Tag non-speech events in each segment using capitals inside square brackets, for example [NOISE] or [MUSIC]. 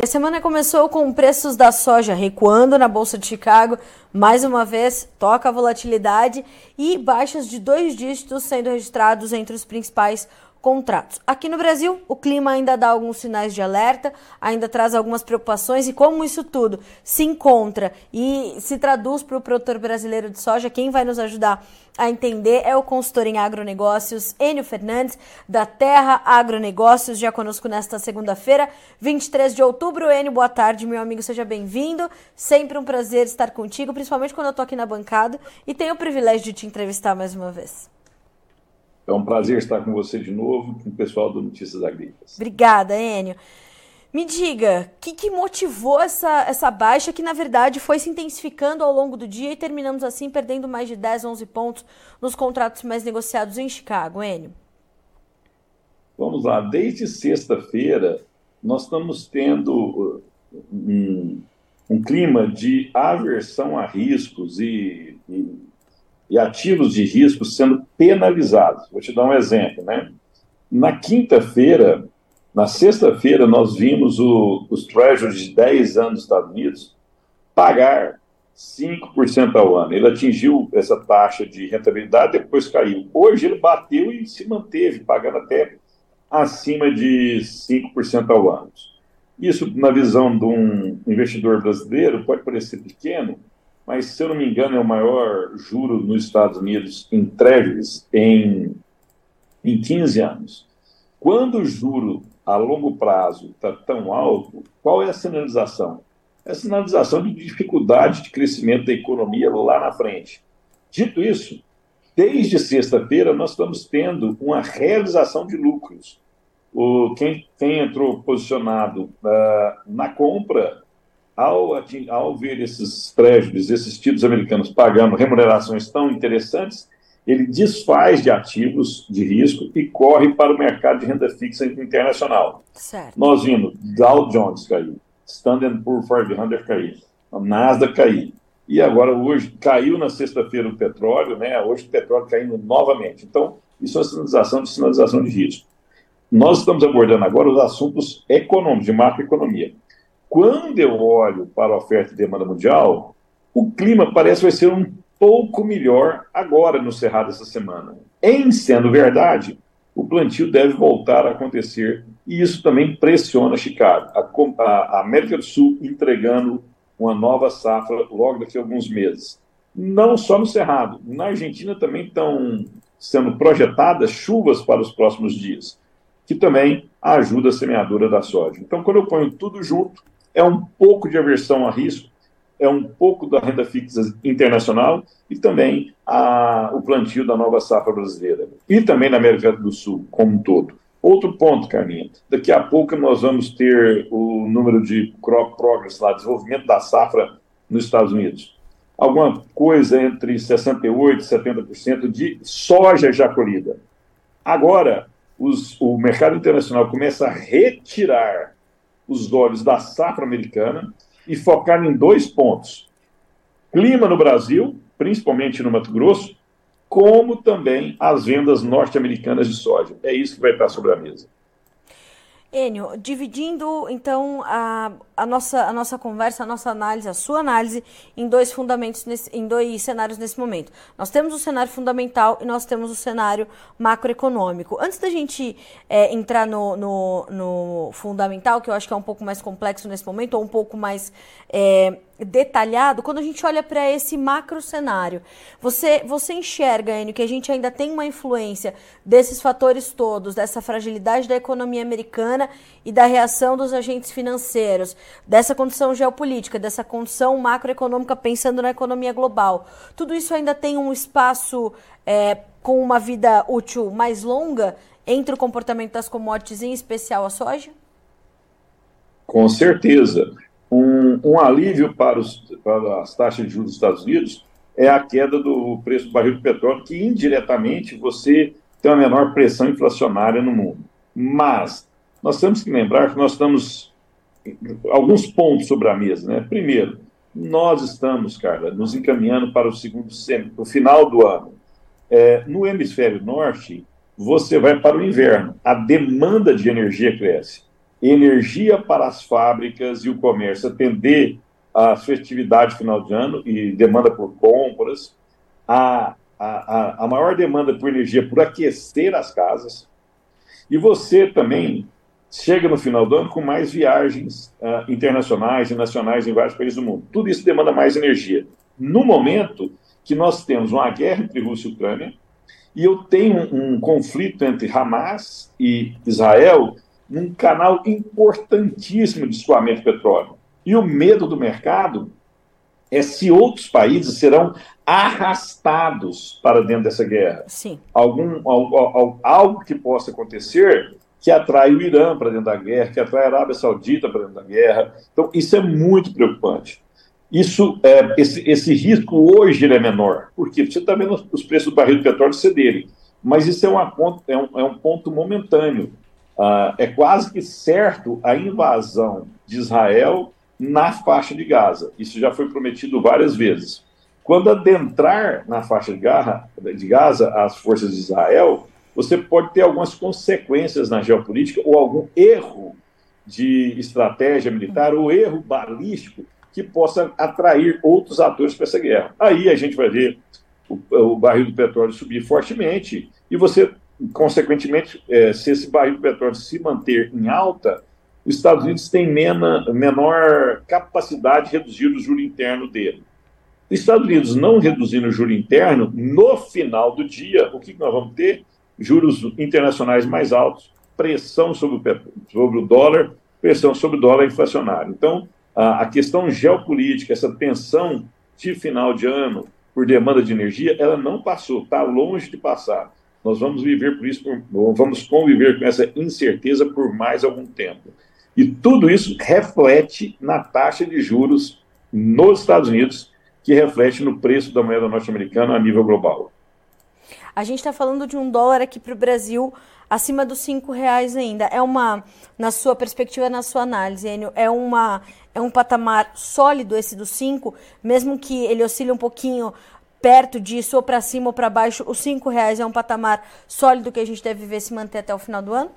E a semana começou com preços da soja recuando na Bolsa de Chicago. Mais uma vez, toca a volatilidade e baixas de dois dígitos sendo registrados entre os principais contratos. Aqui no Brasil, o clima ainda dá alguns sinais de alerta, ainda traz algumas preocupações e como isso tudo se encontra e se traduz para o produtor brasileiro de soja, quem vai nos ajudar a entender é o consultor em agronegócios, Enio Fernandes, da Terra Agronegócios, já conosco nesta segunda-feira, 23 de outubro. Enio, boa tarde, meu amigo, seja bem-vindo. Sempre um prazer estar contigo, principalmente quando eu estou aqui na bancada e tenho o privilégio de te entrevistar mais uma vez. É um prazer estar com você de novo, com o pessoal do Notícias Agrícolas. Obrigada, Enio. Me diga, o que, que, motivou essa, essa baixa que, na verdade, foi se intensificando ao longo do dia e terminamos assim perdendo mais de 10, 11 pontos nos contratos mais negociados em Chicago, Enio? Vamos lá, desde sexta-feira nós estamos tendo uh, um, um, clima de aversão a riscos e, e e ativos de risco sendo penalizados. Vou te dar um exemplo, né? Na quinta-feira, na sexta-feira, nós vimos o, os treasuries de 10 anos dos Estados Unidos pagar 5% ao ano. Ele atingiu essa taxa de rentabilidade, depois caiu. Hoje ele bateu e se manteve, pagando até acima de 5% ao ano. Isso, na visão de um investidor brasileiro, pode parecer pequeno, mas se eu não me engano é o maior juro nos Estados Unidos em treasuries em, em 15 anos. Quando o juro a longo prazo está tão alto, qual é a sinalização? É a sinalização de dificuldade de crescimento da economia lá na frente. Dito isso, desde sexta-feira nós estamos tendo uma realização de lucros. O, quem, quem entrou posicionado uh, na compra ao, ao ver esses treasuries, esses títulos americanos pagando remunerações tão interessantes, ele desfaz de ativos de risco e corre para o mercado de renda fixa internacional. Certo. Nós vimos Dow Jones cair, Standard Poor's 500 cair, a Nasdaq cair. E agora hoje caiu na sexta-feira o petróleo, né? Hoje o petróleo caindo novamente. Então, isso é uma sinalização de sinalização de risco. Nós estamos abordando agora os assuntos econômicos, de macroeconomia. Quando eu olho para a oferta e demanda mundial, o clima parece vai ser um pouco melhor agora no Cerrado essa semana. Em sendo verdade, o plantio deve voltar a acontecer e isso também pressiona Chicago. A, a América do Sul entregando uma nova safra logo daqui a alguns meses. Não só no Cerrado, na Argentina também estão sendo projetadas chuvas para os próximos dias, que também ajuda a semeadura da soja. Então, quando eu ponho tudo junto, é um pouco de aversão a risco, é um pouco da renda fixa internacional e também a, o plantio da nova safra brasileira. E também na América do Sul, como um todo. Outro ponto, Carminha, daqui a pouco nós vamos ter o número de crop progress lá, desenvolvimento da safra nos Estados Unidos. Alguma coisa entre 68% e 70% de soja já colhida. Agora, os, o mercado internacional começa a retirar os olhos da safra americana e focar em dois pontos: clima no Brasil, principalmente no Mato Grosso, como também as vendas norte-americanas de soja. É isso que vai estar sobre a mesa. Enio, dividindo então a, a, nossa, a nossa conversa, a nossa análise, a sua análise em dois fundamentos, nesse, em dois cenários nesse momento. Nós temos o cenário fundamental e nós temos o cenário macroeconômico. Antes da gente é, entrar no, no, no, fundamental, que eu acho que é um pouco mais complexo nesse momento, ou um pouco mais é, detalhado, quando a gente olha para esse macro cenário, você, você enxerga, Enio, que a gente ainda tem uma influência desses fatores todos, dessa fragilidade da economia americana e da reação dos agentes financeiros, dessa condição geopolítica, dessa condição macroeconômica pensando na economia global. Tudo isso ainda tem um espaço é, com uma vida útil mais longa entre o comportamento das commodities, em especial a soja? Com certeza um, um alívio para, os, para, as taxas de juros dos Estados Unidos é a queda do preço do barril de petróleo, que indiretamente você tem uma menor pressão inflacionária no mundo. Mas nós temos que lembrar que nós estamos alguns pontos sobre a mesa. Né? Primeiro, nós estamos, Carla, nos encaminhando para o segundo semestre, o final do ano. É, no hemisfério norte, você vai para o inverno. A demanda de energia cresce. Energia para as fábricas e o comércio atender a festividade final de ano e demanda por compras, a, a, a maior demanda por energia por aquecer as casas, e você também chega no final do ano com mais viagens uh, internacionais e nacionais em vários países do mundo. Tudo isso demanda mais energia. No momento que nós temos uma guerra entre Rússia e Ucrânia, e eu tenho um, um conflito entre Hamas e Israel num canal importantíssimo de escoamento de petróleo. E o medo do mercado é se outros países serão arrastados para dentro dessa guerra. Sim. Algum, algo, algo que possa acontecer que atrai o Irã para dentro da guerra, que atrai a Arábia Saudita para dentro da guerra. Então, isso é muito preocupante. Isso, é, esse, esse risco hoje é menor, porque você está vendo os preços do barril de petróleo cederem, mas isso é, uma, é, um, é um ponto momentâneo. Uh, é quase que certo a invasão de Israel na faixa de Gaza. Isso já foi prometido várias vezes. Quando adentrar na faixa de, Gaza, de Gaza as forças de Israel, você pode ter algumas consequências na geopolítica ou algum erro de estratégia militar ou erro balístico que possa atrair outros atores para essa guerra. Aí a gente vai ver o, o barril do petróleo subir fortemente e você, consequentemente, é, se esse barril do petróleo se manter em alta, os Estados Unidos têm mena, menor capacidade de reduzir o juro interno dele. Os Estados Unidos não reduzindo o juro interno, no final do dia, o que nós vamos ter? Juros internacionais mais altos, pressão sobre o, sobre o dólar, pressão sobre o dólar inflacionário. Então, a, a questão geopolítica, essa tensão de final de ano por demanda de energia, ela não passou, está longe de passar. Nós vamos viver por isso, vamos conviver com essa incerteza por mais algum tempo. E tudo isso reflete na taxa de juros nos Estados Unidos, que reflete no preço da moeda norte-americana a nível global. A gente está falando de um dólar aqui para o Brasil acima dos cinco reais ainda. É uma, na sua perspectiva, na sua análise, Enio, é uma é um patamar sólido esse dos cinco, mesmo que ele oscile um pouquinho perto disso, ou para cima ou para baixo, os cinco reais é um patamar sólido que a gente deve ver se manter até o final do ano?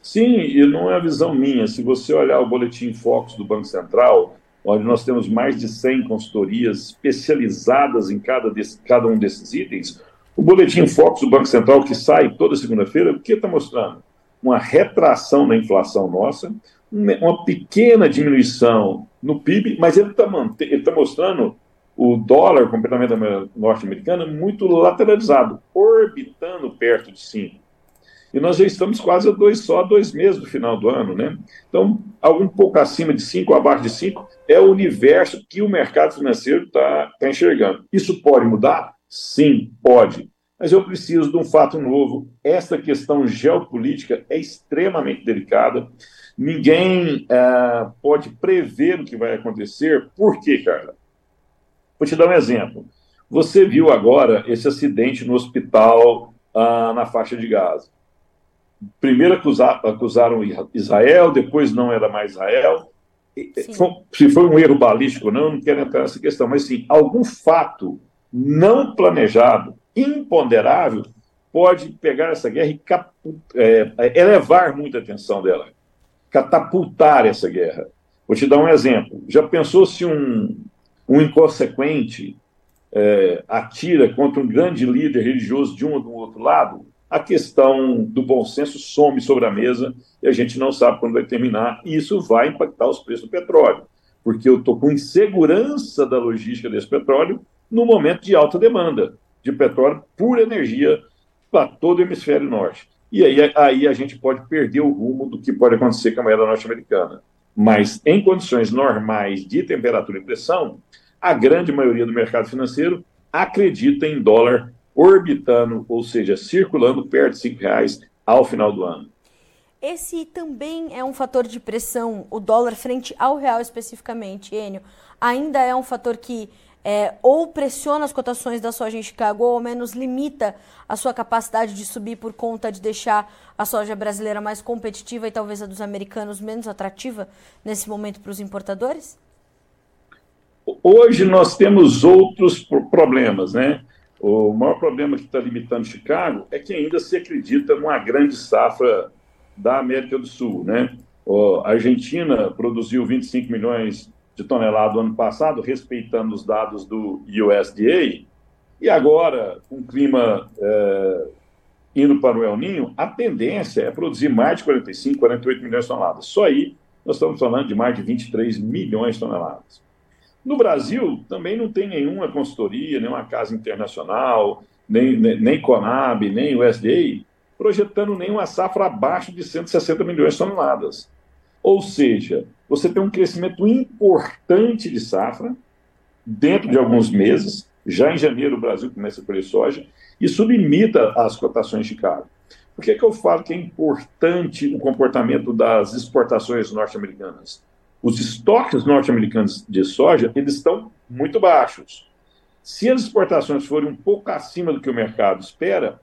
Sim, e não é a visão minha. Se você olhar o boletim Focus do Banco Central, onde nós temos mais de 100 consultorias especializadas em cada, desse, cada um desses itens, o boletim Focus do Banco Central, que sai toda segunda-feira, o que está mostrando? Uma retração na inflação nossa, uma pequena diminuição no PIB, mas ele está tá mostrando o dólar, completamente norte-americano, muito lateralizado, orbitando perto de 5 e nós já estamos quase a dois, só a dois meses do final do ano, né? Então, algum pouco acima de 5, abaixo de 5, é o universo que o mercado financeiro está tá enxergando. Isso pode mudar? Sim, pode. Mas eu preciso de um fato novo. Essa questão geopolítica é extremamente delicada. Ninguém uh, pode prever o que vai acontecer. Por quê, Carla? Vou te dar um exemplo. Você viu agora esse acidente no hospital uh, na faixa de Gaza primeiro acusar, acusaram Israel, depois não era mais Israel. Se foi um erro balístico ou não, não quero entrar nessa questão, mas sim, algum fato não planejado, imponderável, pode pegar essa guerra e é, elevar muita atenção dela, catapultar essa guerra. Vou te dar um exemplo. Já pensou se um, um inconsequente é, atira contra um grande líder religioso de um ou do outro lado? a questão do bom senso some sobre a mesa e a gente não sabe quando vai terminar. E isso vai impactar os preços do petróleo, porque eu estou com insegurança da logística desse petróleo no momento de alta demanda de petróleo por energia para todo o hemisfério norte. E aí, aí a gente pode perder o rumo do que pode acontecer com a moeda norte-americana. Mas em condições normais de temperatura e pressão, a grande maioria do mercado financeiro acredita em dólar orbitando, ou seja, circulando perto de cinco reais ao final do ano. Esse também é um fator de pressão, o dólar frente ao real especificamente, Enio. Ainda é um fator que é, ou pressiona as cotações da soja em Chicago, ou ao menos limita a sua capacidade de subir por conta de deixar a soja brasileira mais competitiva e talvez a dos americanos menos atrativa nesse momento para os importadores? Hoje nós temos outros problemas, né? O maior problema que está limitando Chicago é que ainda se acredita numa grande safra da América do Sul, né? A Argentina produziu 25 milhões de toneladas no ano passado, respeitando os dados do USDA, e agora, com o clima é, indo para o El Ninho, a tendência é produzir mais de 45, 48 milhões de toneladas. Só aí nós estamos falando de mais de 23 milhões de toneladas. No Brasil, também não tem nenhuma consultoria, nenhuma casa internacional, nem, nem, nem Conab, nem USDA, projetando nenhuma safra abaixo de 160 milhões de toneladas. Ou seja, você tem um crescimento importante de safra dentro de alguns meses. Já em janeiro, o Brasil começa a colher soja. Isso limita as cotações de Chicago. Por que, que eu falo que é importante o comportamento das exportações norte-americanas? Os estoques norte-americanos de soja eles estão muito baixos. Se as exportações forem um pouco acima do que o mercado espera,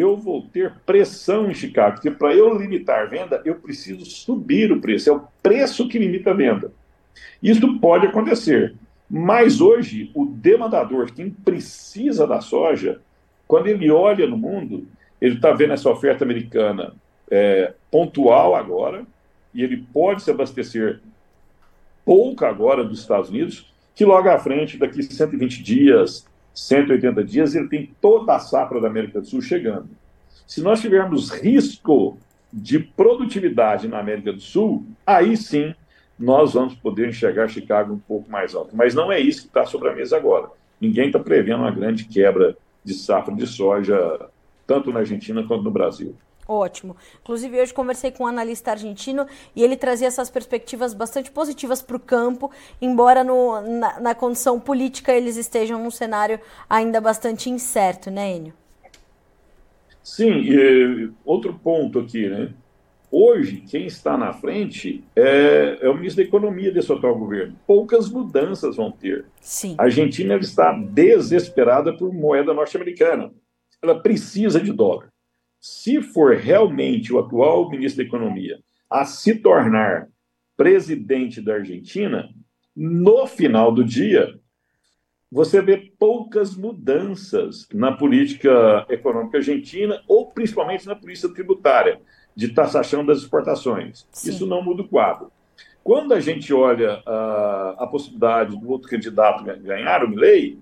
eu vou ter pressão em Chicago, porque para eu limitar a venda, eu preciso subir o preço. É o preço que limita a venda. Isso pode acontecer. Mas hoje, o demandador, quem precisa da soja, quando ele olha no mundo, ele está vendo essa oferta americana é, pontual agora, e ele pode se abastecer pouco agora dos Estados Unidos, que logo à frente, daqui 120 dias, 180 dias, ele tem toda a safra da América do Sul chegando. Se nós tivermos risco de produtividade na América do Sul, aí sim nós vamos poder enxergar Chicago um pouco mais alto. Mas não é isso que está sobre a mesa agora. Ninguém está prevendo uma grande quebra de safra de soja, tanto na Argentina quanto no Brasil. Ótimo. Inclusive, hoje conversei com um analista argentino e ele trazia essas perspectivas bastante positivas para o campo, embora no, na, na, condição política eles estejam num cenário ainda bastante incerto, né, Enio? Sim, e, outro ponto aqui, né? Hoje, quem está na frente é, é, o ministro da Economia desse atual governo. Poucas mudanças vão ter. Sim. A Argentina está desesperada por moeda norte-americana. Ela precisa de dólar se for realmente o atual ministro da Economia a se tornar presidente da Argentina, no final do dia, você vê poucas mudanças na política econômica argentina, ou principalmente na política tributária, de taxação das exportações. Sim. Isso não muda o quadro. Quando a gente olha a, a possibilidade do outro candidato ganhar, o Milley,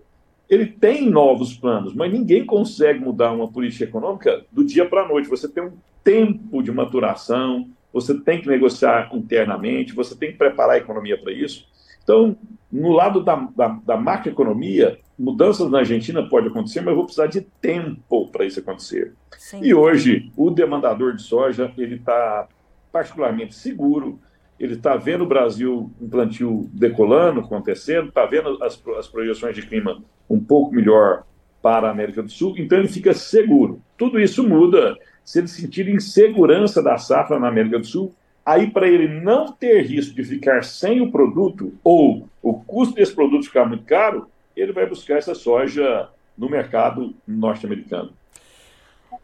ele tem novos planos, mas ninguém consegue mudar uma política econômica do dia para a noite. Você tem um tempo de maturação, você tem que negociar internamente, você tem que preparar a economia para isso. Então, no lado da, da, da macroeconomia, mudanças na Argentina pode acontecer, mas eu vou precisar de tempo para isso acontecer. Sim. E hoje, o demandador de soja ele está particularmente seguro, ele está vendo o Brasil um plantio decolando, acontecendo, está vendo as, as projeções de clima um pouco melhor para a América do Sul, então ele fica seguro. Tudo isso muda se ele sentir insegurança da safra na América do Sul. Aí, para ele não ter risco de ficar sem o produto ou o custo desse produto ficar muito caro, ele vai buscar essa soja no mercado norte-americano.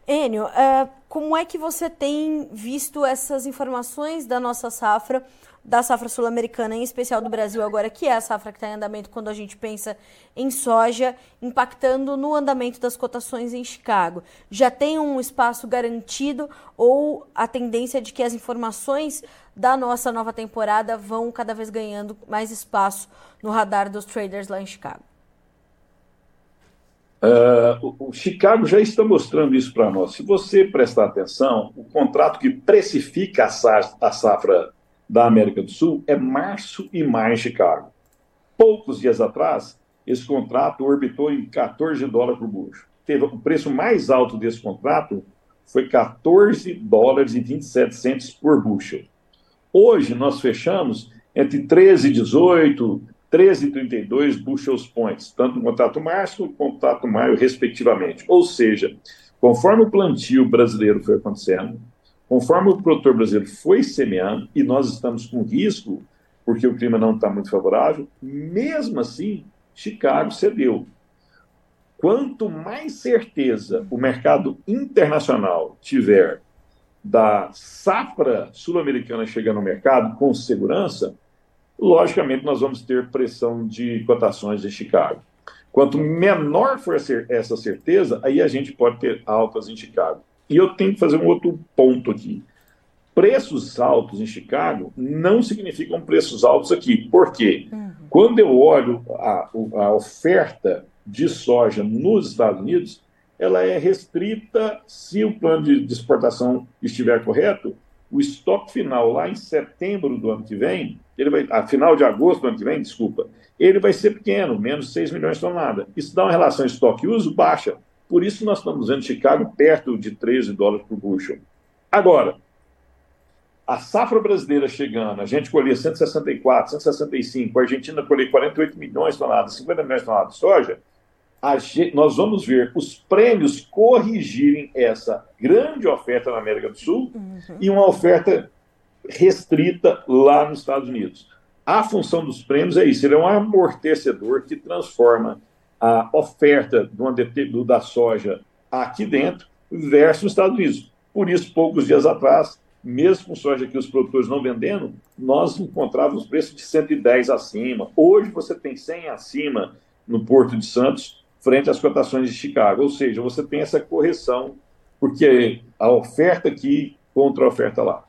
Enio, uh, como é que você tem visto essas informações da nossa safra, da safra sul-americana, em especial do Brasil agora, que é a safra que está em andamento quando a gente pensa em soja, impactando no andamento das cotações em Chicago? Já tem um espaço garantido ou a tendência de que as informações da nossa nova temporada vão cada vez ganhando mais espaço no radar dos traders lá em Chicago? Uh, o, Chicago já está mostrando isso para nós. Se você prestar atenção, o contrato que precifica a safra, da América do Sul é março e maio em Chicago. Poucos dias atrás, esse contrato orbitou em 14 dólares por bucho. Teve o preço mais alto desse contrato foi 14 dólares e 27 centos por bushel. Hoje nós fechamos entre 13 e 18, 13,32 bushels points, tanto no contrato março quanto no contrato maio, respectivamente. Ou seja, conforme o plantio brasileiro foi acontecendo, conforme o produtor brasileiro foi semeando, e nós estamos com risco, porque o clima não está muito favorável, mesmo assim, Chicago cedeu. Quanto mais certeza o mercado internacional tiver da safra sul-americana chegando no mercado com segurança, logicamente nós vamos ter pressão de cotações de Chicago. Quanto menor for essa certeza, aí a gente pode ter altas em Chicago. E eu tenho que fazer um outro ponto aqui. preços altos em Chicago não significam preços altos aqui. Por quê? Uhum. Quando eu olho a, a oferta de soja nos Estados Unidos, ela é restrita se o plano de exportação estiver correto. O estoque final lá em setembro do ano que vem, ele vai, a final de agosto do ano que vem, desculpa, ele vai ser pequeno, menos de 6 milhões de toneladas. Isso dá uma relação estoque-uso baixa. Por isso nós estamos vendo Chicago perto de 13 dólares por bushel. Agora, a safra brasileira chegando, a gente colhia 164, 165, a Argentina colhia 48 milhões de toneladas, 50 milhões de toneladas de soja, gente, nós vamos ver os prêmios corrigirem essa grande oferta na América do Sul uhum. e uma oferta restrita lá nos Estados Unidos. A função dos prêmios é isso, ele é um amortecedor que transforma a oferta do, da soja aqui dentro versus os Estados Unidos. Por isso, poucos dias atrás, mesmo com soja que os produtores não vendendo, nós encontrávamos preço de 110 acima. Hoje você tem 100 acima no Porto de Santos, frente às cotações de Chicago. Ou seja, você tem essa correção, porque a oferta aqui contra a oferta lá.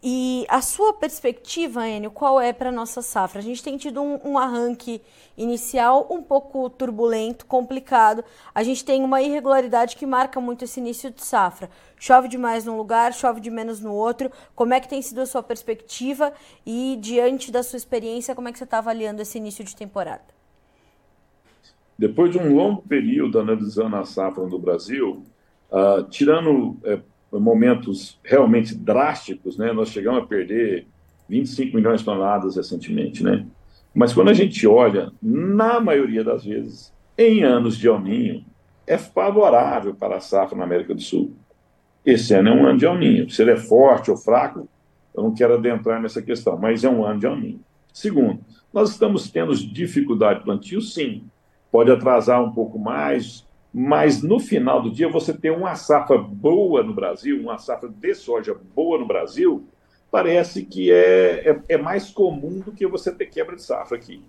E a sua perspectiva, Enio, qual é para a nossa safra? A gente tem tido um, um, arranque inicial um pouco turbulento, complicado. A gente tem uma irregularidade que marca muito esse início de safra. Chove demais num lugar, chove de menos no outro. Como é que tem sido a sua perspectiva e, diante da sua experiência, como é que você está avaliando esse início de temporada? Depois de um longo período analisando a safra no Brasil, uh, tirando uh, momentos realmente drásticos, né? Nós chegamos a perder 25 milhões de toneladas recentemente, né? Mas quando a gente olha, na maioria das vezes, em anos de El Ninho, é favorável para a safra na América do Sul. Esse ano é um ano de El Ninho. Se ele é forte ou fraco, eu não quero adentrar nessa questão, mas é um ano de El Ninho. Segundo, nós estamos tendo dificuldade de plantio, sim. Pode atrasar um pouco mais, mas no final do dia você ter uma safra boa no Brasil, uma safra de soja boa no Brasil, parece que é, é, é, mais comum do que você ter quebra de safra aqui.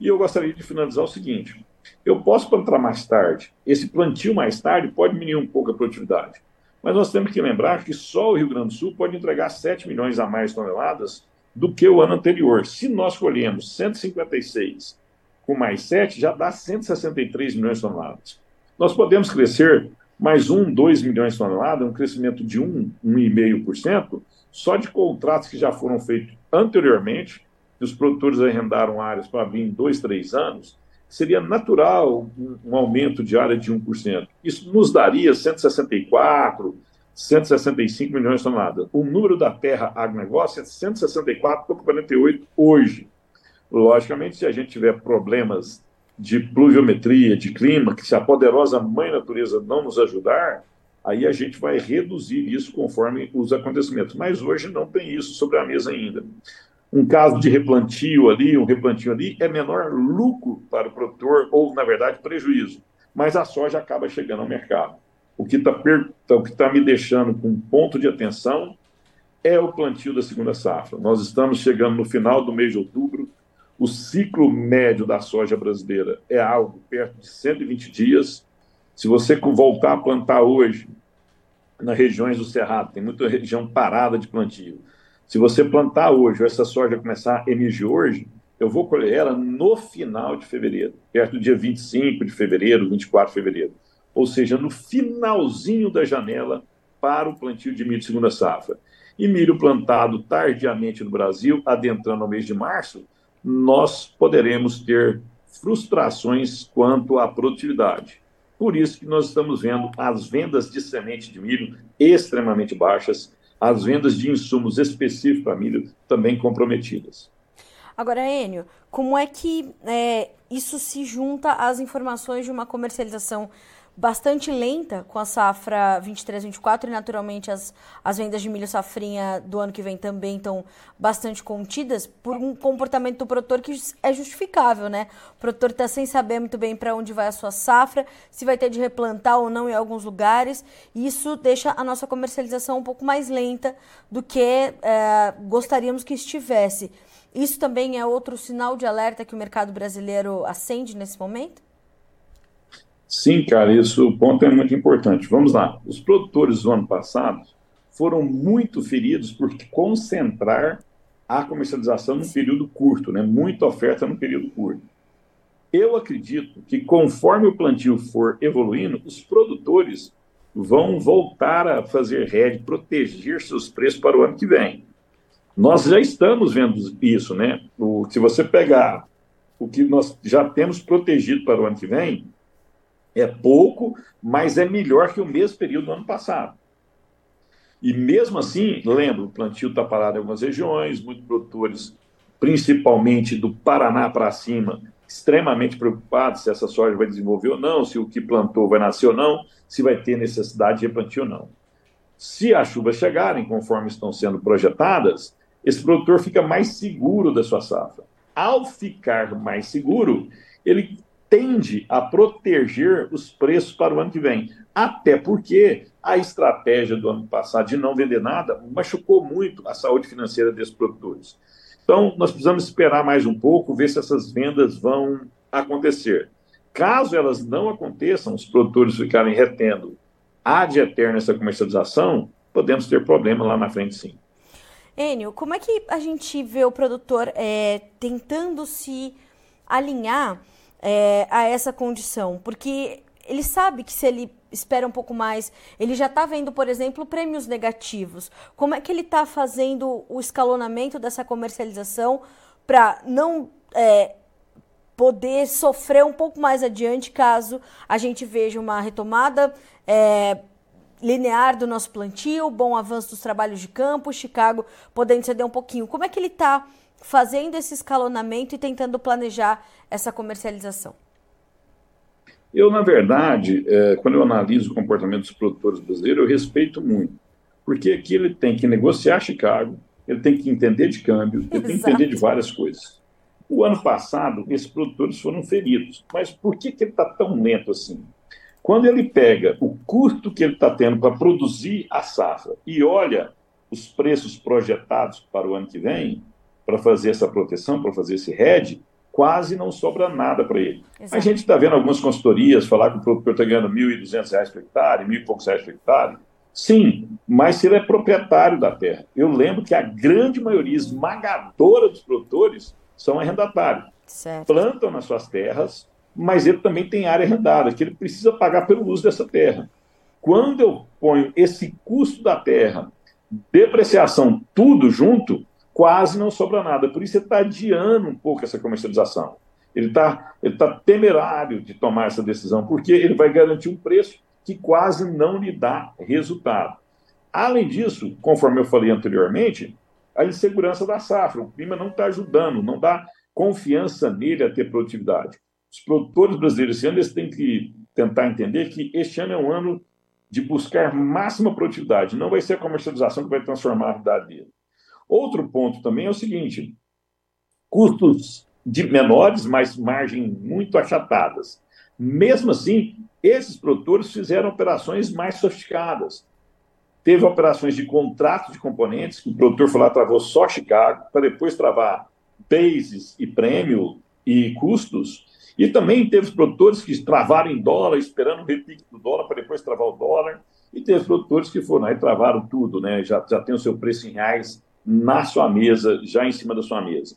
E eu gostaria de finalizar o seguinte: eu posso plantar mais tarde, esse plantio mais tarde pode diminuir um pouco a produtividade, mas nós temos que lembrar que só o Rio Grande do Sul pode entregar 7 milhões a mais toneladas do que o ano anterior. Se nós colhemos 156 com mais 7, já dá 163 milhões de toneladas. Nós podemos crescer mais 1, 2 milhões de toneladas, um crescimento de 1, 1,5%, só de contratos que já foram feitos anteriormente, que os produtores arrendaram áreas para vir em 2, 3 anos, seria natural um, um aumento de área de 1%. Isso nos daria 164, 165 milhões de toneladas. O número da terra agronegócio é 164,48 hoje. Logicamente, se a gente tiver problemas de pluviometria, de clima, que se a poderosa mãe natureza não nos ajudar, aí a gente vai reduzir isso conforme os acontecimentos. Mas hoje não tem isso sobre a mesa ainda. Um caso de replantio ali, um replantio ali, é menor lucro para o produtor, ou, na verdade, prejuízo. Mas a soja acaba chegando ao mercado. O que está tá me deixando com ponto de atenção é o plantio da segunda safra. Nós estamos chegando no final do mês de outubro, o ciclo médio da soja brasileira é algo perto de 120 dias. Se você voltar a plantar hoje, nas regiões do Cerrado, tem muita região parada de plantio. Se você plantar hoje, ou essa soja começar a emergir hoje, eu vou colher ela no final de fevereiro, perto do dia 25 de fevereiro, 24 de fevereiro. Ou seja, no finalzinho da janela para o plantio de milho de segunda safra. E milho plantado tardiamente no Brasil, adentrando ao mês de março, nós poderemos ter frustrações quanto à produtividade. Por isso que nós estamos vendo as vendas de semente de milho extremamente baixas, as vendas de insumos específicos para milho também comprometidas. Agora, Enio, como é que é, isso se junta às informações de uma comercialização bastante lenta com a safra 23-24 e naturalmente as, as vendas de milho safrinha do ano que vem também estão bastante contidas por um comportamento do produtor que é justificável, né? O produtor está sem saber muito bem para onde vai a sua safra, se vai ter de replantar ou não em alguns lugares, e isso deixa a nossa comercialização um pouco mais lenta do que é, gostaríamos que estivesse. Isso também é outro sinal de alerta que o mercado brasileiro acende nesse momento? Sim, cara, isso o ponto é muito importante. Vamos lá. Os produtores do ano passado foram muito feridos por concentrar a comercialização num período curto, né? muita oferta num período curto. Eu acredito que conforme o plantio for evoluindo, os produtores vão voltar a fazer rede, proteger seus preços para o ano que vem. Nós já estamos vendo isso, né? O, se você pegar o que nós já temos protegido para o ano que vem, é pouco, mas é melhor que o mesmo período do ano passado. E mesmo assim, lembro, o plantio está parado em algumas regiões, muitos produtores, principalmente do Paraná para cima, extremamente preocupados se essa soja vai desenvolver ou não, se o que plantou vai nascer ou não, se vai ter necessidade de replantio ou não. Se as chuvas chegarem conforme estão sendo projetadas, esse produtor fica mais seguro da sua safra. Ao ficar mais seguro, ele tende a proteger os preços para o ano que vem. Até porque a estratégia do ano passado de não vender nada machucou muito a saúde financeira desses produtores. Então, nós precisamos esperar mais um pouco, ver se essas vendas vão acontecer. Caso elas não aconteçam, os produtores ficarem retendo ad eterno essa comercialização, podemos ter problema lá na frente, sim. Enio, como é que a gente vê o produtor é, tentando se alinhar é, a essa condição? Porque ele sabe que se ele espera um pouco mais, ele já está vendo, por exemplo, prêmios negativos. Como é que ele está fazendo o escalonamento dessa comercialização para não é, poder sofrer um pouco mais adiante caso a gente veja uma retomada é, linear do nosso plantio, bom avanço dos trabalhos de campo, Chicago podendo ceder um pouquinho. Como é que ele está fazendo esse escalonamento e tentando planejar essa comercialização? Eu, na verdade, é, quando eu analiso o comportamento dos produtores brasileiros, eu respeito muito, porque aqui ele tem que negociar Chicago, ele tem que entender de câmbio, ele Exato. tem que entender de várias coisas. O ano passado, esses produtores foram feridos, mas por que, que ele está tão lento assim? Quando ele pega o custo que ele está tendo para produzir a safra e olha os preços projetados para o ano que vem, para fazer essa proteção, para fazer esse hedge, quase não sobra nada para ele. Exato. A gente está vendo algumas consultorias falar que o produtor está ganhando R$ 1.200 por hectare, R$ 1.000 e poucos reais por hectare. Sim, mas se ele é proprietário da terra. Eu lembro que a grande maioria esmagadora dos produtores são arrendatários. Certo. Plantam nas suas terras, mas ele também tem área arrendada, que ele precisa pagar pelo uso dessa terra. Quando eu ponho esse custo da terra, depreciação, tudo junto, quase não sobra nada. Por isso ele está adiando um pouco essa comercialização. Ele está ele tá temerário de tomar essa decisão, porque ele vai garantir um preço que quase não lhe dá resultado. Além disso, conforme eu falei anteriormente, a insegurança da safra. O clima não está ajudando, não dá confiança nele a ter produtividade. Os produtores brasileiros esse ano eles têm que tentar entender que este ano é um ano de buscar máxima produtividade. Não vai ser a comercialização que vai transformar a vida dele. Outro ponto também é o seguinte: custos de menores, mas margem muito achatadas. Mesmo assim, esses produtores fizeram operações mais sofisticadas. Teve operações de contrato de componentes, que o produtor foi lá, travou só Chicago, para depois travar bases e prêmio e custos. E também teve produtores que travaram em dólar, esperando o repique do dólar para depois travar o dólar. E teve produtores que foram lá e travaram tudo, né? Já, já tem o seu preço em reais na sua mesa, já em cima da sua mesa.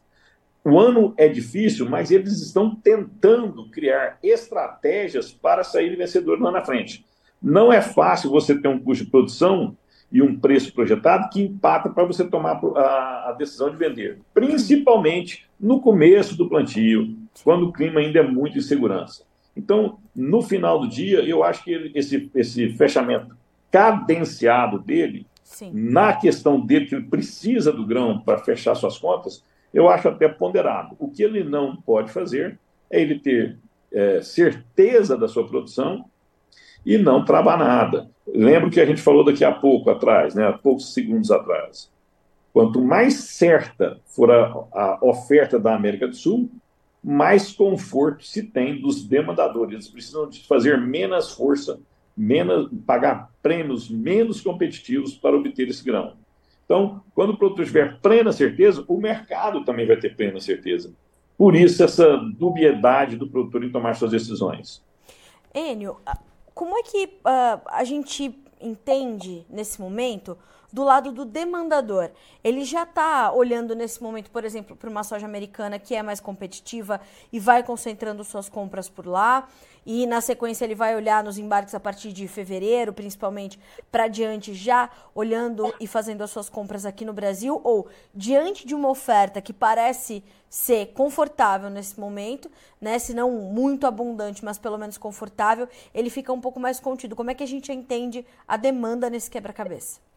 O ano é difícil, mas eles estão tentando criar estratégias para sair vencedor lá na frente. Não é fácil você ter um custo de produção e um preço projetado que empata para você tomar a, decisão de vender, principalmente no começo do plantio, quando o clima ainda é muito insegurança. Então, no final do dia, eu acho que esse, esse fechamento cadenciado dele Sim. Na questão dele, que ele precisa do grão para fechar suas contas, eu acho até ponderado. O que ele não pode fazer é ele ter é, certeza da sua produção e não travar nada. Lembro que a gente falou daqui a pouco atrás, né, há poucos segundos atrás. Quanto mais certa for a, a oferta da América do Sul, mais conforto se tem dos demandadores. Eles precisam de fazer menos força menos, pagar prêmios menos competitivos para obter esse grão. Então, quando o produtor tiver plena certeza, o mercado também vai ter plena certeza. Por isso, essa dubiedade do produtor em tomar suas decisões. Enio, como é que uh, a gente entende nesse momento do lado do demandador. Ele já está olhando nesse momento, por exemplo, para uma soja americana que é mais competitiva e vai concentrando suas compras por lá. E na sequência ele vai olhar nos embarques a partir de fevereiro, principalmente para diante, já olhando e fazendo as suas compras aqui no Brasil, ou diante de uma oferta que parece ser confortável nesse momento, né? Se não muito abundante, mas pelo menos confortável, ele fica um pouco mais contido. Como é que a gente entende a demanda nesse quebra-cabeça?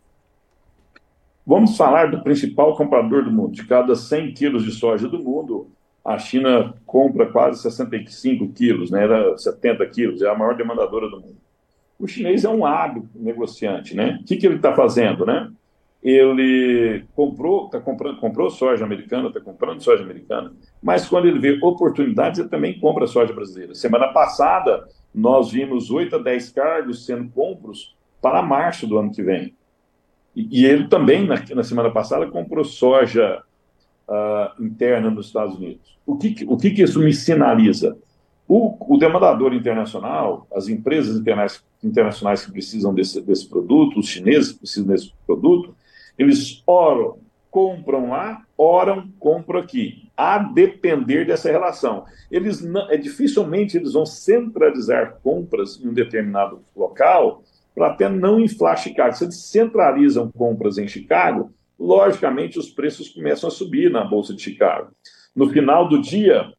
Vamos falar do principal comprador do mundo. De cada 100 quilos de soja do mundo, a China compra quase 65 quilos, né? era 70 quilos, é a maior demandadora do mundo. O chinês é um hábil negociante, né? O que, que ele está fazendo, né? Ele comprou, tá comprando, comprou soja americana, está comprando soja americana, mas quando ele vê oportunidades, ele também compra soja brasileira. Semana passada, nós vimos 8 a 10 cargos sendo compros para março do ano que vem. E, ele também, na, na, semana passada, comprou soja uh, interna nos Estados Unidos. O que, o que, que isso me sinaliza? O, o demandador internacional, as empresas internacionais, que precisam desse, desse produto, os chineses que precisam desse produto, eles oram, compram lá, oram, compram aqui, a depender dessa relação. Eles não, é dificilmente eles vão centralizar compras em um determinado local para até não inflar Chicago. Se eles centralizam compras em Chicago, logicamente os preços começam a subir na Bolsa de Chicago. No final do dia,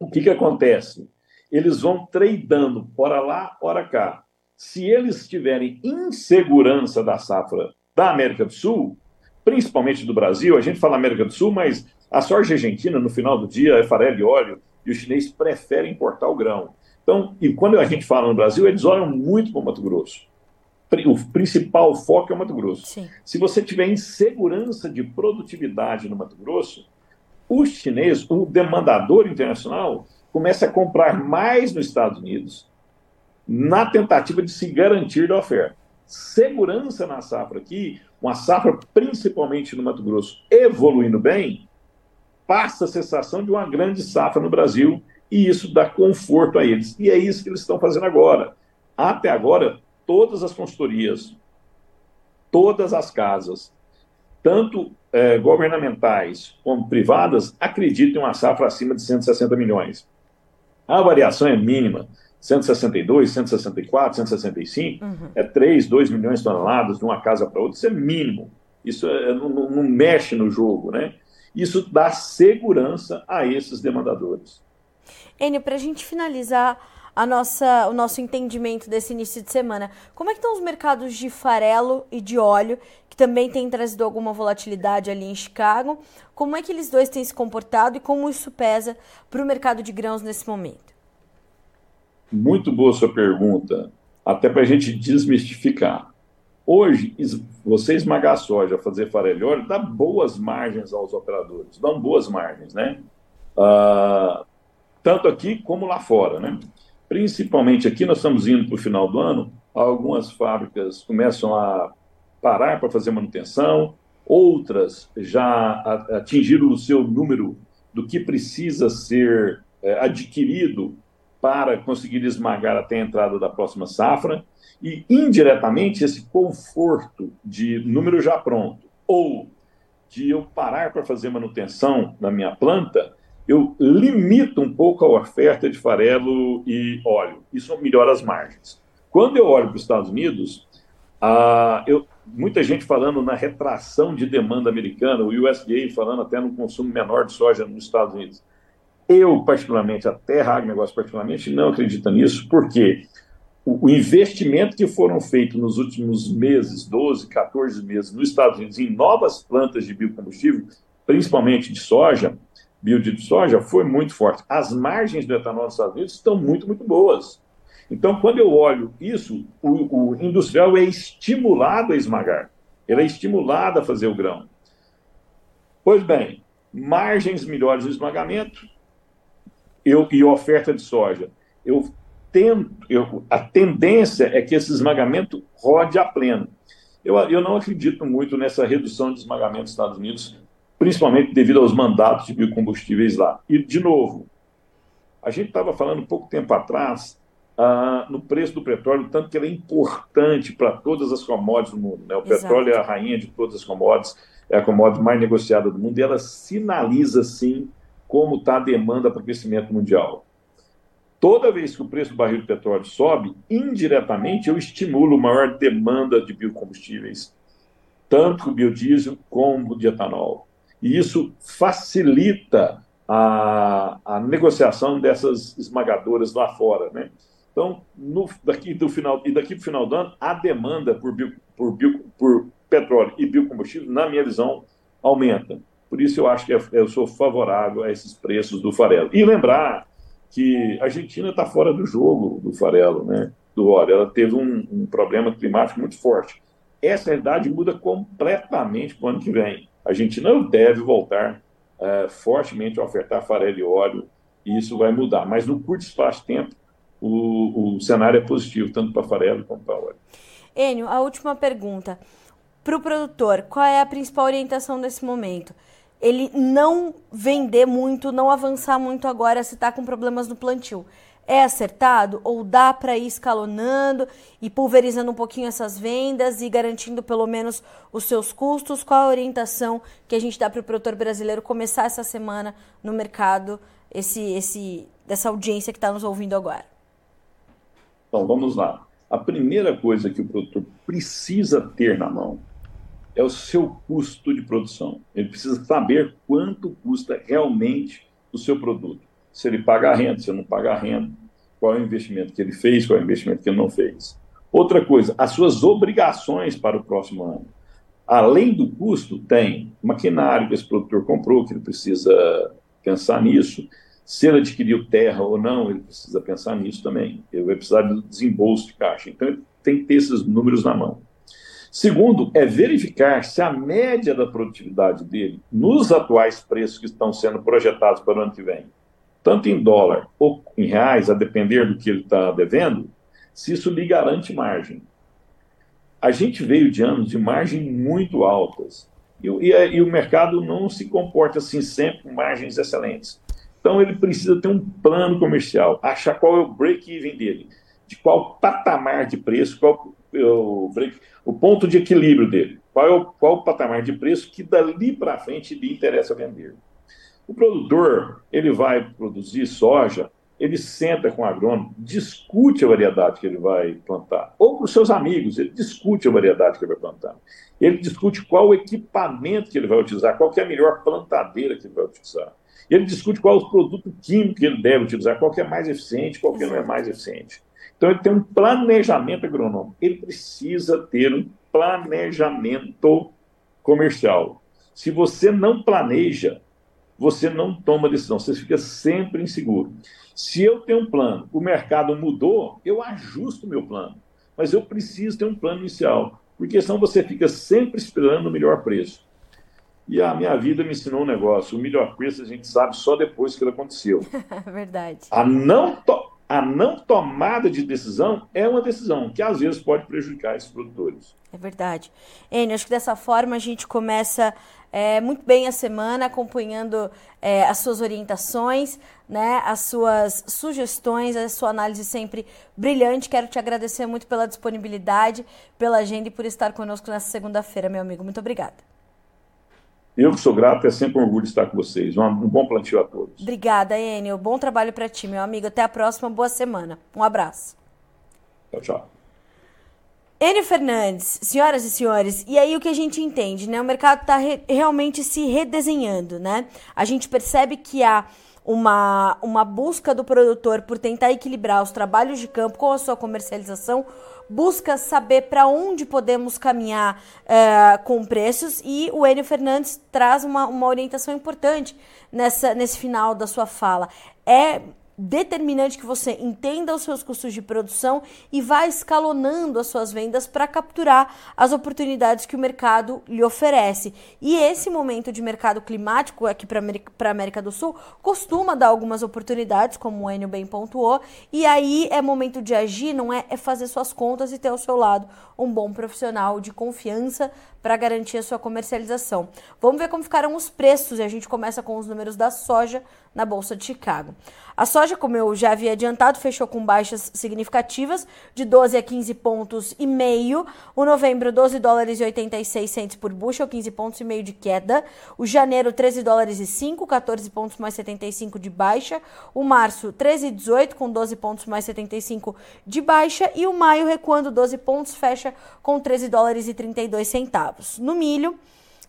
o que, que acontece? Eles vão tradando, ora lá, ora cá. Se eles tiverem insegurança da safra da América do Sul, principalmente do Brasil, a gente fala América do Sul, mas a soja argentina, no final do dia, é farelo e óleo, e os chineses preferem importar o grão. Então, e quando a gente fala no Brasil, eles olham muito para o Mato Grosso o principal foco é o Mato Grosso. Sim. Se você tiver insegurança de produtividade no Mato Grosso, o chinês, o demandador internacional, começa a comprar mais nos Estados Unidos na tentativa de se garantir da oferta. Segurança na safra aqui, uma safra principalmente no Mato Grosso evoluindo bem, passa a sensação de uma grande safra no Brasil e isso dá conforto a eles. E é isso que eles estão fazendo agora. Até agora, todas as consultorias, todas as casas, tanto é, governamentais como privadas, acreditam em uma safra acima de 160 milhões. A variação é mínima. 162, 164, 165, uhum. é 3, 2 milhões de toneladas de uma casa para outra, isso é mínimo. Isso é, não, não mexe no jogo, né? Isso dá segurança a esses demandadores. Enio, para a gente finalizar a nossa, o nosso entendimento desse início de semana. Como é que estão os mercados de farelo e de óleo, que também têm trazido alguma volatilidade ali em Chicago? Como é que eles dois têm se comportado e como isso pesa para o mercado de grãos nesse momento? Muito boa sua pergunta, até para a gente desmistificar. Hoje, você esmagar a soja, fazer farelo e óleo, dá boas margens aos operadores, dão boas margens, né? Uh, tanto aqui como lá fora, né? Principalmente aqui, nós estamos indo para o final do ano, algumas fábricas começam a parar para fazer manutenção, outras já atingiram o seu número do que precisa ser é, adquirido para conseguir esmagar até a entrada da próxima safra, e indiretamente esse conforto de número já pronto, ou de eu parar para fazer manutenção na minha planta, eu limito um pouco a oferta de farelo e óleo. Isso melhora as margens. Quando eu olho para os Estados Unidos, eu, muita gente falando na retração de demanda americana, o USDA falando até no consumo menor de soja nos Estados Unidos. Eu, particularmente, a Terra Agronegócio, particularmente, não acredito nisso, porque o, o investimento que foram feitos nos últimos meses, 12, 14 meses, nos Estados Unidos, em novas plantas de biocombustível, principalmente de soja, biodiesel de soja foi muito forte. As margens do etanol nos Estados Unidos estão muito, muito boas. Então, quando eu olho isso, o, o industrial é estimulado a esmagar. Ele é estimulado a fazer o grão. Pois bem, margens melhores no esmagamento eu, e oferta de soja. Eu tento, eu, a tendência é que esse esmagamento rode a pleno. Eu, eu não acredito muito nessa redução de esmagamento dos Estados Unidos principalmente devido aos mandatos de biocombustíveis lá. E, de novo, a gente estava falando pouco tempo atrás ah, no preço do petróleo, tanto que ele é importante para todas as commodities do mundo. Né? O Exato. petróleo é a rainha de todas as commodities, é a commodity mais negociada do mundo, e ela sinaliza, sim, como está a demanda para o crescimento mundial. Toda vez que o preço do barril de petróleo sobe, indiretamente eu estimulo maior demanda de biocombustíveis, tanto o biodiesel como o de etanol. E isso facilita a, a negociação dessas esmagadoras lá fora, né? Então, no, daqui do final e daqui para o final do ano, a demanda por, bio, por, bio, por petróleo e biocombustível, na minha visão, aumenta. Por isso eu acho que eu sou favorável a esses preços do farelo. E lembrar que a Argentina está fora do jogo do farelo, né? Do óleo. Ela teve um, um problema climático muito forte. Essa realidade muda completamente para o ano que vem. A Argentina deve voltar uh, fortemente a ofertar farelo e óleo, e isso vai mudar. Mas no curto espaço de tempo, o, o cenário é positivo, tanto para farelo como para óleo. Enio, a última pergunta. Para o produtor, qual é a principal orientação desse momento? Ele não vender muito, não avançar muito agora se está com problemas no plantio. É acertado ou dá para ir escalonando e pulverizando um pouquinho essas vendas e garantindo pelo menos os seus custos? Qual a orientação que a gente dá para o produtor brasileiro começar essa semana no mercado, esse, esse, dessa audiência que está nos ouvindo agora? Então, vamos lá. A primeira coisa que o produtor precisa ter na mão é o seu custo de produção. Ele precisa saber quanto custa realmente o seu produto. Se ele paga a renda, se ele não paga a renda, qual é o investimento que ele fez, qual é o investimento que ele não fez. Outra coisa, as suas obrigações para o próximo ano. Além do custo, tem maquinário que esse produtor comprou, que ele precisa pensar nisso. Se ele adquiriu terra ou não, ele precisa pensar nisso também. Ele vai precisar de desembolso de caixa. Então, ele tem que ter esses números na mão. Segundo, é verificar se a média da produtividade dele, nos atuais preços que estão sendo projetados para o ano que vem, tanto em dólar ou em reais, a depender do que ele está devendo, se isso lhe garante margem. A gente veio de anos de margem muito altas e, e, e o mercado não se comporta assim sempre com margens excelentes. Então ele precisa ter um plano comercial, achar qual é o break-even dele, de qual patamar de preço, qual é o, break, o ponto de equilíbrio dele, qual é o, qual o patamar de preço que dali para frente lhe interessa vender. O produtor ele vai produzir soja, ele senta com o agrônomo, discute a variedade que ele vai plantar, ou com os seus amigos, ele discute a variedade que ele vai plantar. Ele discute qual equipamento que ele vai utilizar, qual é a melhor plantadeira que ele vai utilizar. Ele discute qual é o produto químico que ele deve utilizar, qual é mais eficiente, qual que não é mais eficiente. Então ele tem um planejamento agronômico. Ele precisa ter um planejamento comercial. Se você não planeja, você não toma decisão, você fica sempre inseguro. Se eu tenho um plano, o mercado mudou, eu ajusto o meu plano. Mas eu preciso ter um plano inicial, porque senão você fica sempre esperando o melhor preço. E a minha vida me ensinou um negócio: o melhor preço a gente sabe só depois que ele aconteceu. [LAUGHS] Verdade. A não, a não tomada de decisão é uma decisão que às vezes pode prejudicar esses produtores. É verdade. Enio, acho que dessa forma a gente começa é, muito bem a semana acompanhando é, as suas orientações, né, as suas sugestões, a sua análise sempre brilhante. Quero te agradecer muito pela disponibilidade, pela agenda e por estar conosco nessa segunda-feira, meu amigo. Muito obrigada. Eu que sou grato, é sempre um orgulho estar com vocês. Um, um bom plantio a todos. Obrigada, Enio. Bom trabalho para ti, meu amigo. Até a próxima. Boa semana. Um abraço. Tchau, tchau. Enio Fernandes, senhoras e senhores, e aí o que a gente entende, né? O mercado está re realmente se redesenhando, né? A gente percebe que há uma, uma busca do produtor por tentar equilibrar os trabalhos de campo com a sua comercialização, busca saber para onde podemos caminhar uh, com preços e o Enio Fernandes traz uma, uma orientação importante nessa, nesse final da sua fala. É determinante que você entenda os seus custos de produção e vá escalonando as suas vendas para capturar as oportunidades que o mercado lhe oferece. E esse momento de mercado climático aqui para a América do Sul costuma dar algumas oportunidades, como o Enio bem pontuou, e aí é momento de agir, não é, é fazer suas contas e ter ao seu lado um bom profissional de confiança para garantir a sua comercialização. Vamos ver como ficaram os preços e a gente começa com os números da soja na Bolsa de Chicago. A soja, como eu já havia adiantado, fechou com baixas significativas de 12 a 15 pontos e meio. O novembro, 12 dólares e 86 centos por bushel, 15 pontos e meio de queda. O janeiro, 13 dólares e 5, 14 pontos mais 75 de baixa. O março, 13 e 18 com 12 pontos mais 75 de baixa e o maio recuando 12 pontos, fecha com 13 dólares e 32 centavos. No milho,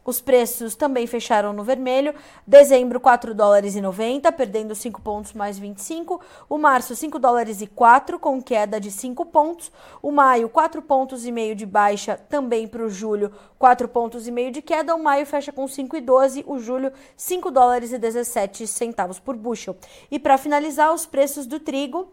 os preços também fecharam no vermelho. Dezembro, 4 dólares e 90, perdendo 5 pontos mais 25. O março, 5 dólares e 4, com queda de 5 pontos. O maio, 4 pontos e meio de baixa, também para o julho, 4 pontos e meio de queda. O maio fecha com 5 e 12, o julho, 5 dólares e 17 centavos por bushel. E para finalizar, os preços do trigo.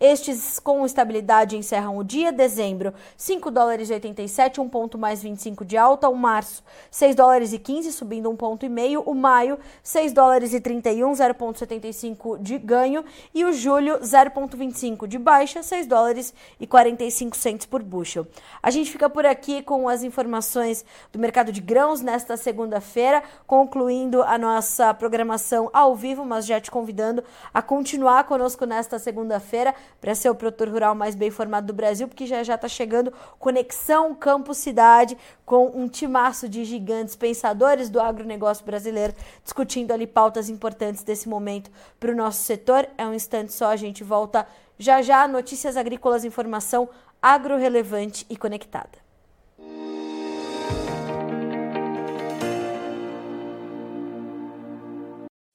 Estes com estabilidade encerram o dia. Dezembro, 5 dólares e 87, um ponto mais 25 de alta. O março, 6 dólares e 15, subindo um ponto e meio. O maio, 6 dólares e 31, 0,75 de ganho. E o julho, 0,25 de baixa, 6 dólares e 45 centos por bushel. A gente fica por aqui com as informações do mercado de grãos nesta segunda-feira, concluindo a nossa programação ao vivo, mas já te convidando a continuar conosco nesta segunda-feira para ser o produtor rural mais bem informado do Brasil, porque já já está chegando Conexão Campo Cidade com um timaço de gigantes pensadores do agronegócio brasileiro, discutindo ali pautas importantes desse momento para o nosso setor. É um instante só, a gente volta já já. Notícias agrícolas, informação agro relevante e conectada.